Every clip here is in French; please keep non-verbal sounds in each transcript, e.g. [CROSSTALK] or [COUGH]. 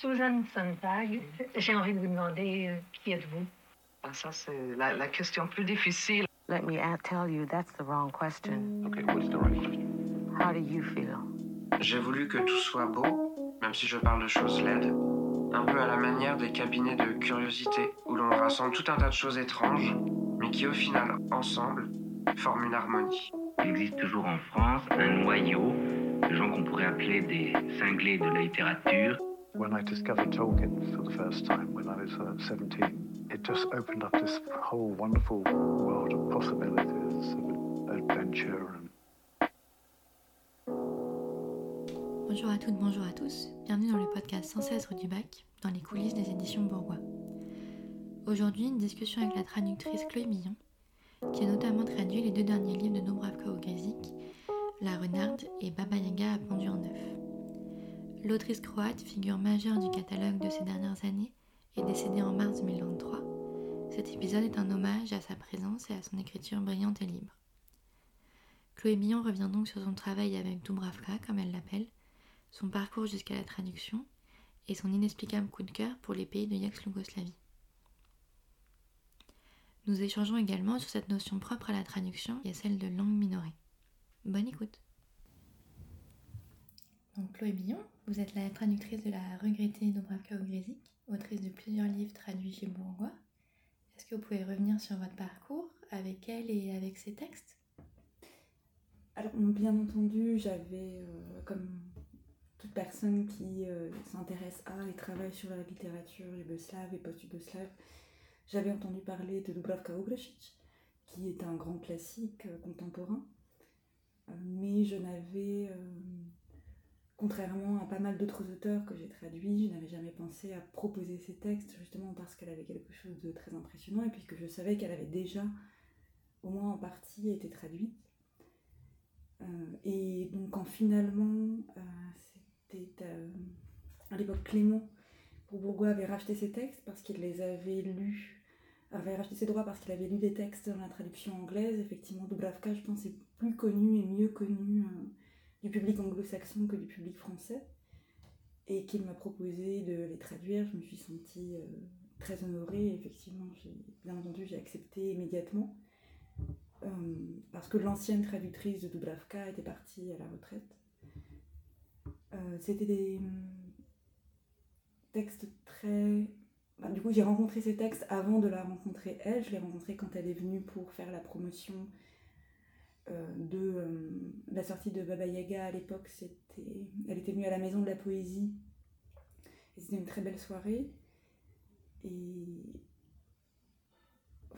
Susan Sontag, j'ai envie de vous demander euh, qui êtes-vous? Ah, ça, c'est la, la question plus difficile. Let me tell you, that's the wrong question. Okay, what's the right question? How do you feel? J'ai voulu que tout soit beau, même si je parle de choses laides. Un peu à la manière des cabinets de curiosité, où l'on rassemble tout un tas de choses étranges, mais qui au final, ensemble, forment une harmonie. Il existe toujours en France un noyau de gens qu'on pourrait appeler des cinglés de la littérature. When I discovered Tolkien for the first time when I was uh, 17, it just opened up this whole wonderful world of possibilities, of adventure Bonjour à toutes, bonjour à tous. Bienvenue dans le podcast 116 rue du Bac, dans les coulisses des éditions Bourgois. Aujourd'hui, une discussion avec la traductrice Chloé Millon, qui a notamment traduit les deux derniers livres de Dubravka Ogrezic, La Renarde et Baba Yaga à pendu en neuf. L'autrice croate, figure majeure du catalogue de ces dernières années, est décédée en mars 2023. Cet épisode est un hommage à sa présence et à son écriture brillante et libre. Chloé Millon revient donc sur son travail avec Dubravka, comme elle l'appelle, son parcours jusqu'à la traduction et son inexplicable coup de cœur pour les pays de l'ex-Yougoslavie. Nous échangeons également sur cette notion propre à la traduction et à celle de langue minorée. Bonne écoute. Donc Chloé Billon, vous êtes la traductrice de la regrettée Dubravka Ogrezic, autrice de plusieurs livres traduits chez Bourgois. Est-ce que vous pouvez revenir sur votre parcours avec elle et avec ses textes? Alors, bien entendu, j'avais, euh, comme toute personne qui euh, s'intéresse à et travaille sur la littérature yougoslave et post-yougoslave, j'avais entendu parler de Dubravka Ogrezic, qui est un grand classique euh, contemporain. Mais je n'avais, contrairement à pas mal d'autres auteurs que j'ai traduits, je n'avais jamais pensé à proposer ces textes, justement parce qu'elle avait quelque chose de très impressionnant et puis que je savais qu'elle avait déjà, au moins en partie, été traduite. Euh, et donc quand finalement, euh, c'était euh, à l'époque Clément, pour Bourgois avait racheté ses textes parce qu'il les avait lus, avait racheté ses droits parce qu'il avait lu des textes dans la traduction anglaise. Effectivement, Dubravka, je pense, est plus connu et mieux connu du public anglo-saxon que du public français. Et qu'il m'a proposé de les traduire, je me suis sentie euh, très honorée. Effectivement, bien entendu, j'ai accepté immédiatement. Euh, parce que l'ancienne traductrice de Dubravka était partie à la retraite. Euh, c'était des hum, textes très... bah, du coup, j'ai rencontré ces textes avant de la rencontrer elle. Je l'ai rencontrée quand elle est venue pour faire la promotion de euh, la sortie de Baba Yaga à l'époque. C'était... Elle était venue à la Maison de la Poésie. C'était une très belle soirée. Et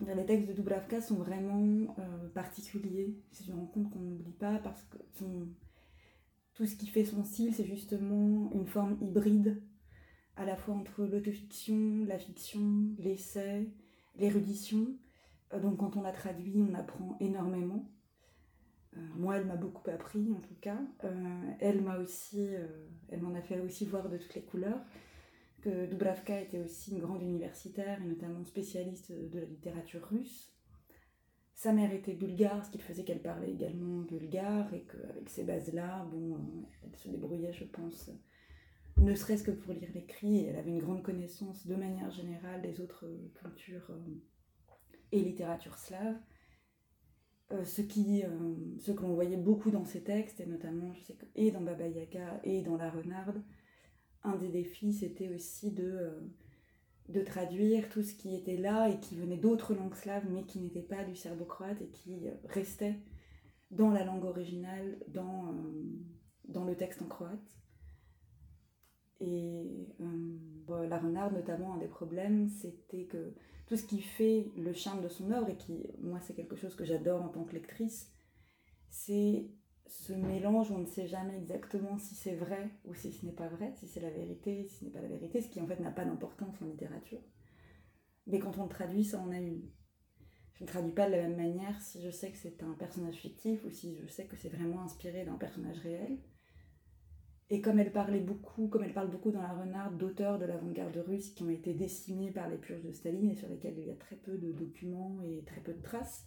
les textes de Dubravka sont vraiment euh, particuliers. C'est une rencontre qu'on n'oublie pas parce que tout ce qui fait son style, c'est justement une forme hybride, à la fois entre l'autofiction, la fiction, l'essai, l'érudition. Euh, donc quand on la traduit, on apprend énormément. Euh, moi, elle m'a beaucoup appris, en tout cas. Euh, elle m'a aussi, euh, elle m'en a fait aussi voir de toutes les couleurs que Dubravka était aussi une grande universitaire et notamment spécialiste de la littérature russe. Sa mère était bulgare, ce qui faisait qu'elle parlait également bulgare et qu'avec ces bases-là, bon, elle se débrouillait, je pense, ne serait-ce que pour lire l'écrit. Elle avait une grande connaissance de manière générale des autres cultures et littératures slaves. Euh, ce, qui, euh, que l'on voyait beaucoup dans ses textes, et notamment, et dans Baba Yaga et dans La Renarde, un des défis, c'était aussi de, euh, de traduire tout ce qui était là et qui venait d'autres langues slaves, mais qui n'était pas du serbo-croate et qui restait dans la langue originale, dans le texte en croate. Et euh, bon, La Renarde, notamment, un des problèmes, c'était que tout ce qui fait le charme de son œuvre, et qui, moi, c'est quelque chose que j'adore en tant que lectrice, c'est ce mélange on ne sait jamais exactement si c'est vrai ou si ce n'est pas vrai, si c'est la vérité, si ce n'est pas la vérité, ce qui en fait n'a pas d'importance en littérature. Mais quand on traduit, ça en a une. Je ne traduis pas de la même manière si je sais que c'est un personnage fictif ou si je sais que c'est vraiment inspiré d'un personnage réel. Et comme elle parlait beaucoup, comme elle parle beaucoup dans La Renarde d'auteurs de l'avant-garde russe qui ont été décimés par les purges de Staline et sur lesquels il y a très peu de documents et très peu de traces,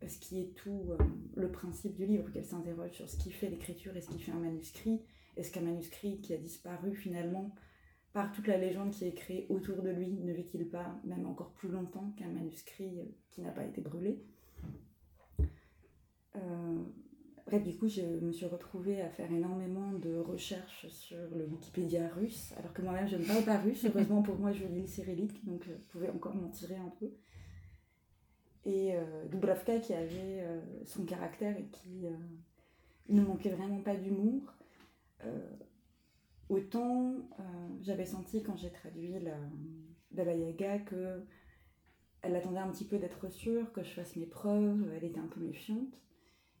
ce qui est tout euh, le principe du livre, qu'elle s'interroge sur ce qui fait l'écriture et ce qui fait un manuscrit. Est-ce qu'un manuscrit qui a disparu finalement par toute la légende qui est créée autour de lui, ne vit-il pas même encore plus longtemps qu'un manuscrit qui n'a pas été brûlé euh, Bref, du coup, je me suis retrouvée à faire énormément de recherches sur le Wikipédia russe, alors que moi-même, je ne parle pas russe. Heureusement pour moi, je lis le cyrillique, donc je pouvais encore m'en tirer un peu. Et euh, Dubravka, qui avait euh, son caractère et qui euh, ne manquait vraiment pas d'humour, autant j'avais senti quand j'ai traduit la, Baba Yaga que elle attendait un petit peu d'être sûre, que je fasse mes preuves, elle était un peu méfiante.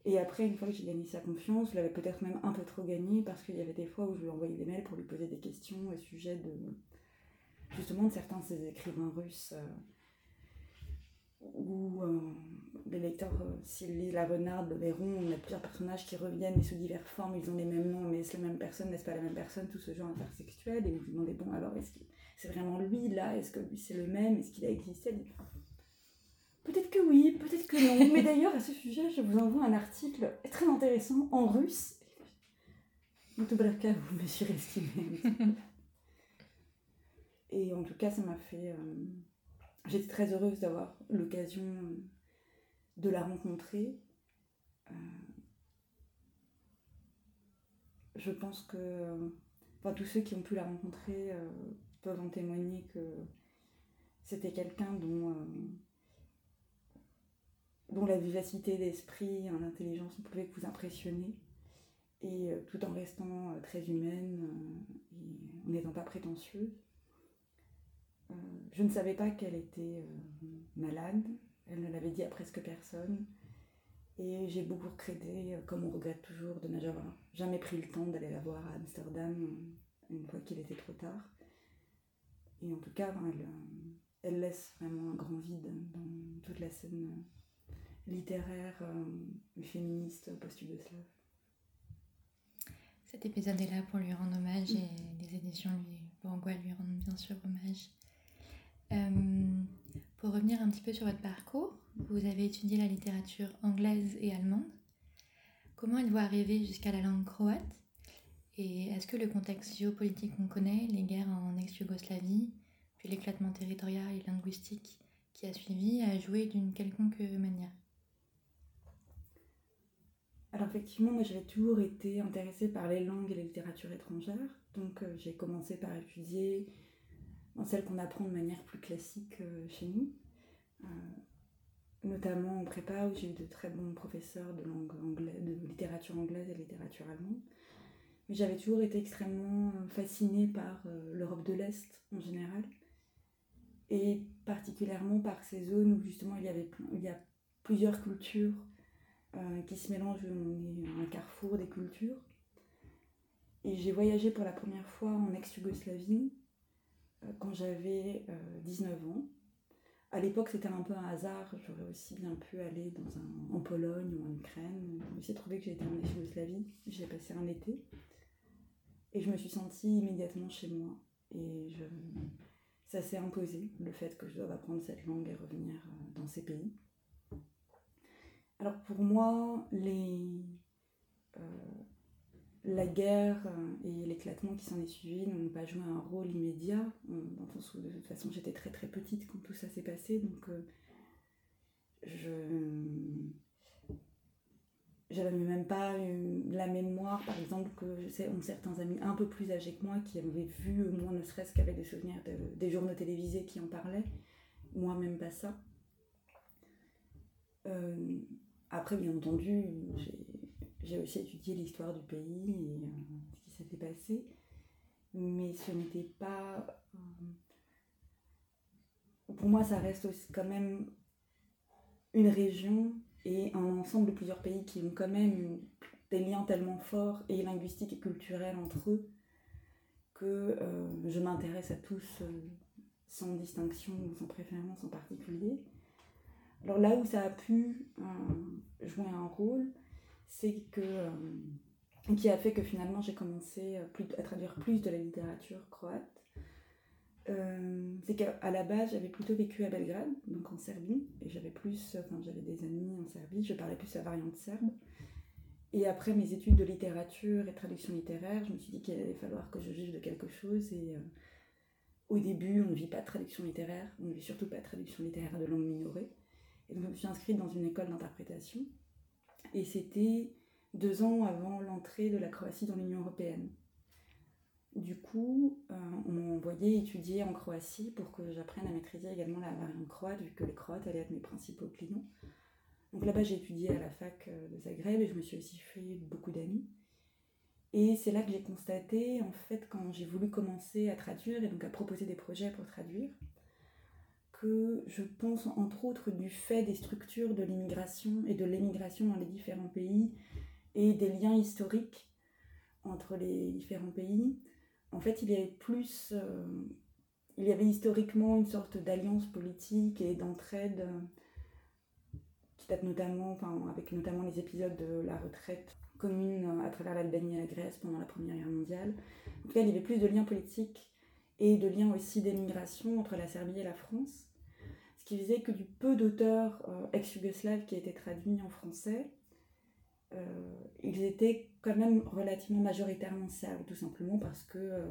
Et après, une fois que j'ai gagné sa confiance, je l'avais peut-être même un peu trop gagné parce qu'il y avait des fois où je lui envoyais des mails pour lui poser des questions au sujet de justement de certains de ses écrivains russes où euh, les lecteurs, euh, s'ils lisent La Renarde, le verront, on a plusieurs personnages qui reviennent mais sous diverses formes, ils ont les mêmes noms, mais c'est la même personne, n'est-ce pas la même personne, tout ce genre intersexuel, et vous vous demandez, bon alors, est-ce que c'est vraiment lui là? Est-ce que lui c'est le même? Est-ce qu'il a existé? Peut-être que oui, peut-être que non. Mais d'ailleurs, à ce sujet, je vous envoie un article très intéressant en russe. cas, vous me surestimez. Et en tout cas, ça m'a fait. Euh, j'étais très heureuse d'avoir l'occasion de la rencontrer. Euh, je pense que. Enfin, tous ceux qui ont pu la rencontrer euh, peuvent en témoigner que c'était quelqu'un dont dont la vivacité d'esprit, l'intelligence pouvait vous impressionner, et euh, tout en restant euh, très humaine euh, et en n'étant pas prétentieuse. je ne savais pas qu'elle était malade, elle ne l'avait dit à presque personne, et j'ai beaucoup regretté, comme on regrette toujours, de n'avoir jamais pris le temps d'aller la voir à Amsterdam une fois qu'il était trop tard. Et en tout cas, elle laisse vraiment un grand vide dans toute la scène littéraire euh, féministe post-yougoslave. Cet épisode est là pour lui rendre hommage et les éditions lui, Bourgois lui rendent bien sûr hommage. Euh, pour revenir un petit peu sur votre parcours, vous avez étudié la littérature anglaise et allemande. Comment êtes-vous arrivé jusqu'à la langue croate? Et est-ce que le contexte géopolitique qu'on connaît, les guerres en ex-Yougoslavie, puis l'éclatement territorial et linguistique qui a suivi, a joué d'une quelconque manière? Alors effectivement, moi j'avais toujours été intéressée par les langues et les littératures étrangères. Donc euh, j'ai commencé par étudier dans celles qu'on apprend de manière plus classique euh, chez nous. Euh, notamment en prépa où j'ai eu de très bons professeurs de langue anglaise, de littérature anglaise et littérature allemande. Mais j'avais toujours été extrêmement fascinée par l'Europe de l'Est en général. Et particulièrement par ces zones où justement il y, avait, il y a plusieurs cultures euh, qui se mélangent, on est un carrefour des cultures. Et j'ai voyagé pour la première fois en ex-Yougoslavie euh, quand j'avais 19 euh, ans. À l'époque, c'était un peu un hasard. J'aurais aussi bien pu aller en Pologne ou en Ukraine. Me suis trouvé que j'étais en ex-Yougoslavie. J'ai passé un été. Et je me suis sentie immédiatement chez moi. Et ça s'est imposé, le fait que je dois apprendre cette langue et revenir dans ces pays. Alors pour moi, les, euh, la guerre euh, et l'éclatement qui s'en est suivi n'ont pas joué un rôle immédiat, dans le sens où de toute façon j'étais très très petite quand tout ça s'est passé, donc euh, je j'avais même pas la mémoire, par exemple, que je sais, ont certains amis un peu plus âgés que moi qui avaient vu, moins ne serait-ce qu'avec des souvenirs des journaux télévisés qui en parlaient. Moi, même pas ça. Après, bien entendu, j'ai aussi étudié l'histoire du pays et euh, ce qui s'était passé, mais ce n'était pas... Euh, pour moi, ça reste aussi quand même une région et un ensemble de plusieurs pays qui ont quand même des liens tellement forts et linguistiques et culturels entre eux que euh, je m'intéresse à tous sans distinction ou sans préférence en particulier. Alors là où ça a pu euh, jouer un rôle, c'est que euh, qui a fait que finalement j'ai commencé à traduire plus de la littérature croate. Euh, c'est qu'à la base j'avais plutôt vécu à Belgrade, donc en Serbie, et j'avais plus, enfin j'avais des amis en Serbie, je parlais plus la variante serbe. Et après mes études de littérature et traduction littéraire, je me suis dit qu'il allait falloir que je juge de quelque chose et au début, on ne vit pas de traduction littéraire, on ne vit surtout pas de traduction littéraire de langue minorée. Je me suis inscrite dans une école d'interprétation. Et c'était deux ans avant l'entrée de la Croatie dans l'Union européenne. Du coup, euh, on m'a envoyé étudier en Croatie pour que j'apprenne à maîtriser également la variante croate, vu que les Croates allaient être mes principaux clients. Donc là-bas, j'ai étudié à la fac euh, de Zagreb et je me suis aussi fait beaucoup d'amis. Et c'est là que j'ai constaté, en fait, quand j'ai voulu commencer à traduire et donc à proposer des projets pour traduire, que je pense entre autres du fait des structures de l'immigration et de l'émigration dans les différents pays et des liens historiques entre les différents pays, en fait, il y avait plus. Euh, il y avait historiquement une sorte d'alliance politique et d'entraide euh, qui date notamment, enfin, avec notamment les épisodes de la retraite commune à travers l'Albanie et la Grèce pendant la Première Guerre mondiale. En tout cas, il y avait plus de liens politiques et de liens aussi d'émigration entre la Serbie et la France. Ce qui faisait que du peu d'auteurs euh, ex-yougoslaves qui étaient traduits en français, euh, ils étaient quand même relativement majoritairement serbes, tout simplement parce que euh,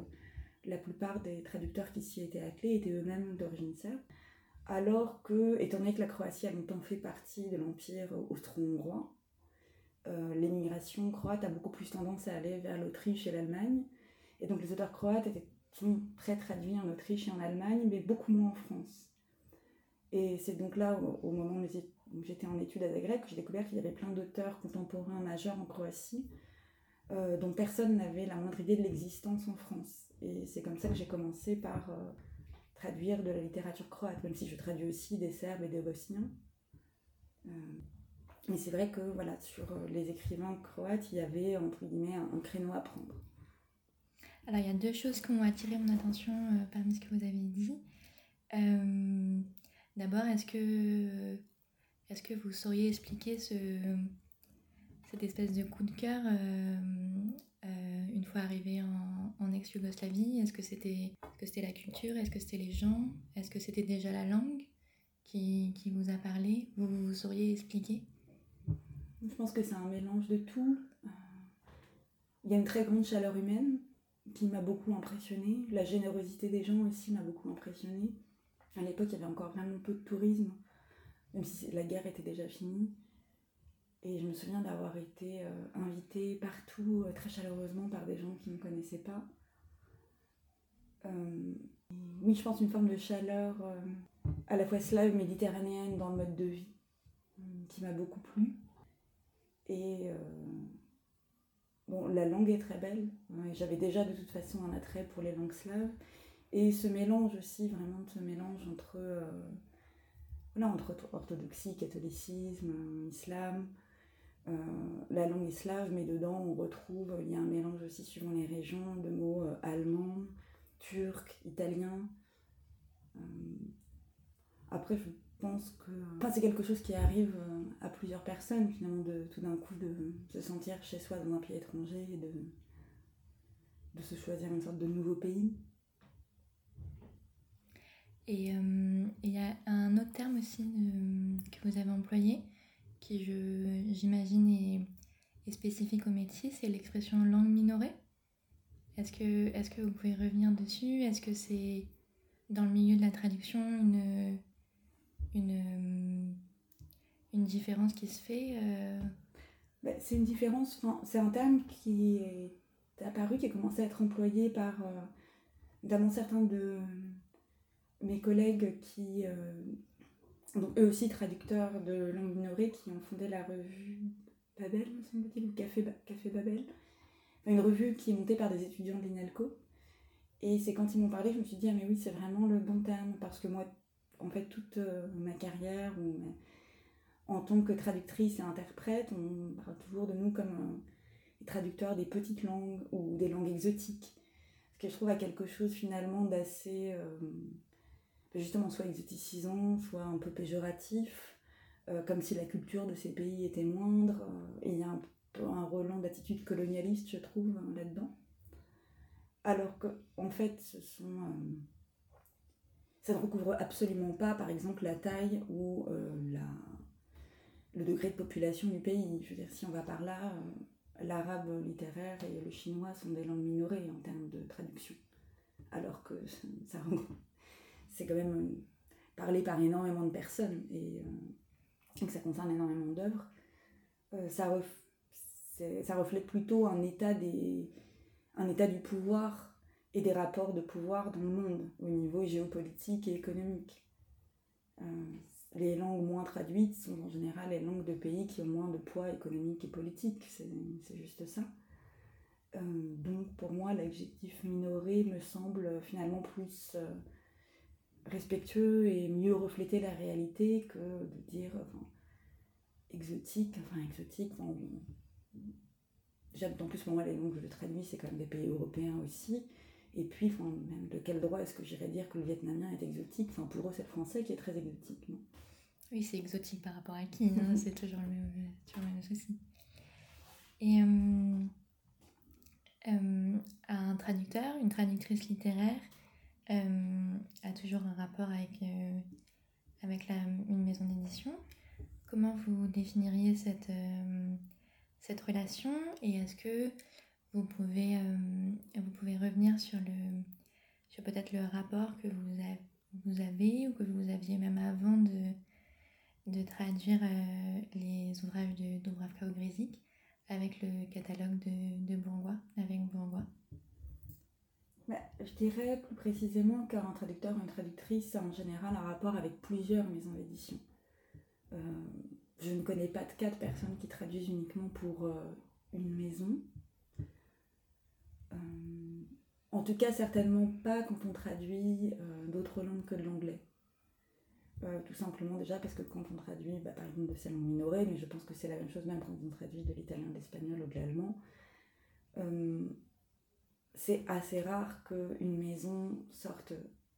la plupart des traducteurs qui s'y étaient attelés étaient eux-mêmes d'origine serbe. Alors que, étant donné que la Croatie a longtemps fait partie de l'Empire austro-hongrois, l'émigration croate a beaucoup plus tendance à aller vers l'Autriche et l'Allemagne. Et donc les auteurs croates étaient, sont très traduits en Autriche et en Allemagne, mais beaucoup moins en France. Et c'est donc là, au, moment où j'étais en études à Zagreb, que j'ai découvert qu'il y avait plein d'auteurs contemporains majeurs en Croatie, euh, dont personne n'avait la moindre idée de l'existence en France. Et c'est comme ça que j'ai commencé par euh, traduire de la littérature croate, même si je traduis aussi des Serbes et des Bosniens. Euh, mais c'est vrai que voilà, sur les écrivains croates, il y avait entre guillemets un, créneau à prendre. Alors il y a deux choses qui ont attiré mon attention parmi ce que vous avez dit. D'abord, est-ce que, est que vous sauriez expliquer ce, cette espèce de coup de cœur euh, euh, une fois arrivé en, ex-Yougoslavie? Est-ce que c'était la culture? Est-ce que c'était les gens? Est-ce que c'était déjà la langue qui, qui vous a parlé? Vous, vous sauriez expliquer? Je pense que c'est un mélange de tout. Euh, il y a une très grande chaleur humaine qui m'a beaucoup impressionnée. La générosité des gens aussi m'a beaucoup impressionnée. À l'époque, il y avait encore vraiment peu de tourisme, même si la guerre était déjà finie. Et je me souviens d'avoir été euh, invitée partout euh, très chaleureusement par des gens qui ne me connaissaient pas. Euh, oui, je pense une forme de chaleur à la fois slave méditerranéenne dans le mode de vie qui m'a beaucoup plu. Et la langue est très belle. J'avais déjà de toute façon un attrait pour les langues slaves. Et ce mélange aussi, vraiment, ce mélange entre, euh, voilà, entre orthodoxie, catholicisme, islam, euh, la langue est slave, mais dedans on retrouve, il y a un mélange aussi suivant les régions de mots euh, allemands, turcs, italiens. après, je pense que enfin, c'est quelque chose qui arrive à plusieurs personnes, finalement, de tout d'un coup de se sentir chez soi dans un pays étranger et de, de se choisir une sorte de nouveau pays. Et euh, il y a un autre terme aussi que vous avez employé, qui j'imagine est, est, spécifique au métier, c'est l'expression langue minorée. Est-ce que, est que vous pouvez revenir dessus? Est-ce que c'est dans le milieu de la traduction une, une, une différence qui se fait euh? bah, C'est une différence, c'est un terme qui est apparu, qui a commencé à être employé par euh, notamment certains de mes collègues qui, euh, donc eux aussi traducteurs de langue minorée, qui ont fondé la revue Babel, me semble-t-il, ou Café, Café Babel, une revue qui est montée par des étudiants de l'INALCO. Et c'est quand ils m'ont parlé, je me suis dit, ah mais oui, c'est vraiment le bon terme, parce que moi, en fait, toute euh, ma carrière, en tant que traductrice et interprète, on parle toujours de nous comme euh, traducteurs des petites langues ou des langues exotiques. Ce que je trouve à quelque chose finalement d'assez justement soit exoticisant, soit un peu péjoratif, euh, comme si la culture de ces pays était moindre. Euh, et il y a un peu un relent d'attitude colonialiste, je trouve, là-dedans. Alors que, en fait, ce sont. Euh, ça ne recouvre absolument pas, par exemple, la taille ou la, le degré de population du pays. Je veux dire, si on va par là, l'arabe littéraire et le chinois sont des langues minorées en termes de traduction. alors que [LAUGHS] ça, c'est quand même parlé par énormément de personnes et, que ça concerne énormément d'œuvres. ça, ça reflète plutôt un état, des, un état du pouvoir et des rapports de pouvoir dans le monde au niveau géopolitique et économique. Euh, les langues moins traduites sont en général les langues de pays qui ont moins de poids économique et politique, c'est juste ça. Euh, donc pour moi, l'adjectif minoré me semble finalement plus euh, respectueux et mieux refléter la réalité que de dire exotique, enfin exotique, D'autant plus pour moi les langues je traduis, c'est quand même des pays européens aussi. Et puis, même de quel droit est-ce que j'irais dire que le vietnamien est exotique? Enfin, pour eux, c'est le français qui est très exotique, non? Oui, c'est exotique par rapport à qui? [LAUGHS] C'est toujours le même, toujours le même souci. Et euh, euh, un traducteur, une traductrice littéraire, euh, a toujours un rapport avec, avec la, une maison d'édition. Comment vous définiriez cette, cette relation? Et est-ce que vous pouvez, euh, vous pouvez revenir sur, le, sur peut-être le rapport que vous, avez, ou que vous aviez même avant de, de traduire euh, les ouvrages de Dubravka Ogrizik avec le catalogue de, de Bourgois, avec Bourgois bah, Je dirais plus précisément qu'un traducteur ou une traductrice a en général un rapport avec plusieurs maisons d'édition. Euh, je ne connais pas de cas de personnes qui traduisent uniquement pour une maison. Euh, en tout cas, certainement pas quand on traduit euh, d'autres langues que de l'anglais. Euh, tout simplement déjà parce que quand on traduit, bah, par exemple, de ces langues minorées, mais je pense que c'est la même chose même quand on traduit de l'italien, de l'espagnol ou de l'allemand, c'est assez rare qu'une maison sorte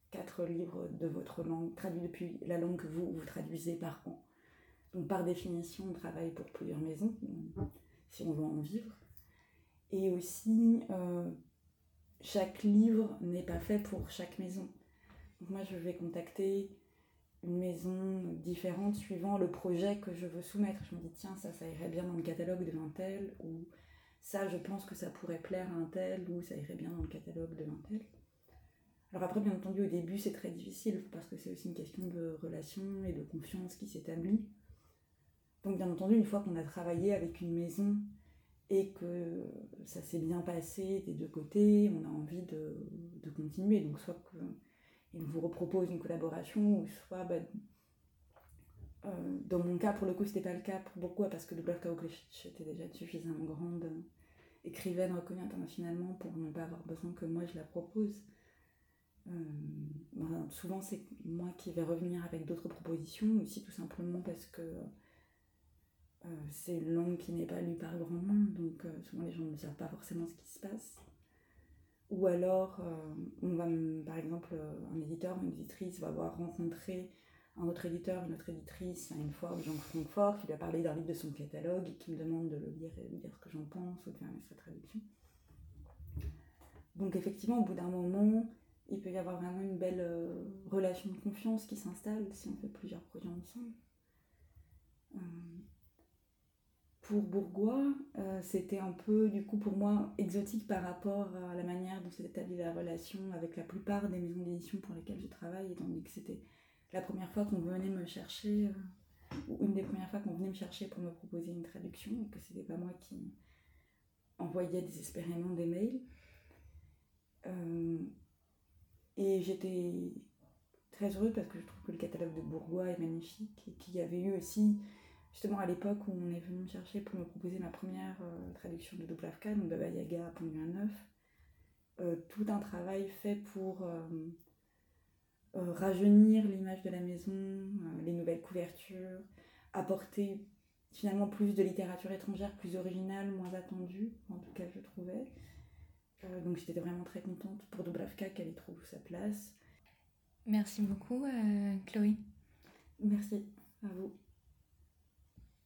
quatre livres de votre langue, traduits depuis la langue que vous, vous traduisez par an. Donc par définition, on travaille pour plusieurs maisons, si on veut en vivre. Et aussi, euh, chaque livre n'est pas fait pour chaque maison. Donc moi, je vais contacter une maison différente suivant le projet que je veux soumettre. Je me dis, tiens, ça, ça irait bien dans le catalogue de un tel, ou ça, je pense que ça pourrait plaire à un tel, ou ça irait bien dans le catalogue de un tel. Alors après, bien entendu, au début, c'est très difficile, parce que c'est aussi une question de relation et de confiance qui s'établit. Donc bien entendu, une fois qu'on a travaillé avec une maison et que ça s'est bien passé des deux côtés, on a envie de, continuer. Donc soit qu'il vous repropose une collaboration, ou soit bah, euh, dans mon cas, pour le coup, c'était pas le cas. Pourquoi Parce que Dubravka Ogrish était déjà suffisamment grande euh, écrivaine reconnue internationalement pour ne pas avoir besoin que moi je la propose. Euh, souvent, c'est moi qui vais revenir avec d'autres propositions, aussi tout simplement parce que euh, c'est une langue qui n'est pas lue par grand monde, donc euh, souvent les gens ne savent pas forcément ce qui se passe. Ou alors, euh, on va, par exemple, un éditeur ou une éditrice va avoir rencontré un autre éditeur, une autre éditrice, une fois Jean Francfort, qui lui a parlé d'un livre de son catalogue et qui me demande de le lire et de dire ce que j'en pense ou de faire sa traduction. Donc effectivement, au bout d'un moment, il peut y avoir vraiment une belle relation de confiance qui s'installe si on fait plusieurs projets ensemble pour Bourgois, euh, c'était un peu, du coup, pour moi, exotique par rapport à la manière dont s'est établie la relation avec la plupart des maisons d'édition pour lesquelles je travaille, étant donné que c'était la première fois qu'on venait me chercher, euh, ou une des premières fois qu'on venait me chercher pour me proposer une traduction, et que c'était pas moi qui envoyais désespérément des mails. Euh, et j'étais très heureuse parce que je trouve que le catalogue de Bourgois est magnifique et qu'il y avait eu aussi justement à l'époque où on est venu me chercher pour me proposer ma première euh, traduction de Dubravka, donc Baba Yaga, Penguin Neuf, euh, tout un travail fait pour euh, rajeunir l'image de la maison, les nouvelles couvertures, apporter finalement plus de littérature étrangère, plus originale, moins attendue, en tout cas je trouvais. donc j'étais vraiment très contente pour Dubravka qu'elle y trouve sa place. Merci beaucoup Chloé. Merci à vous.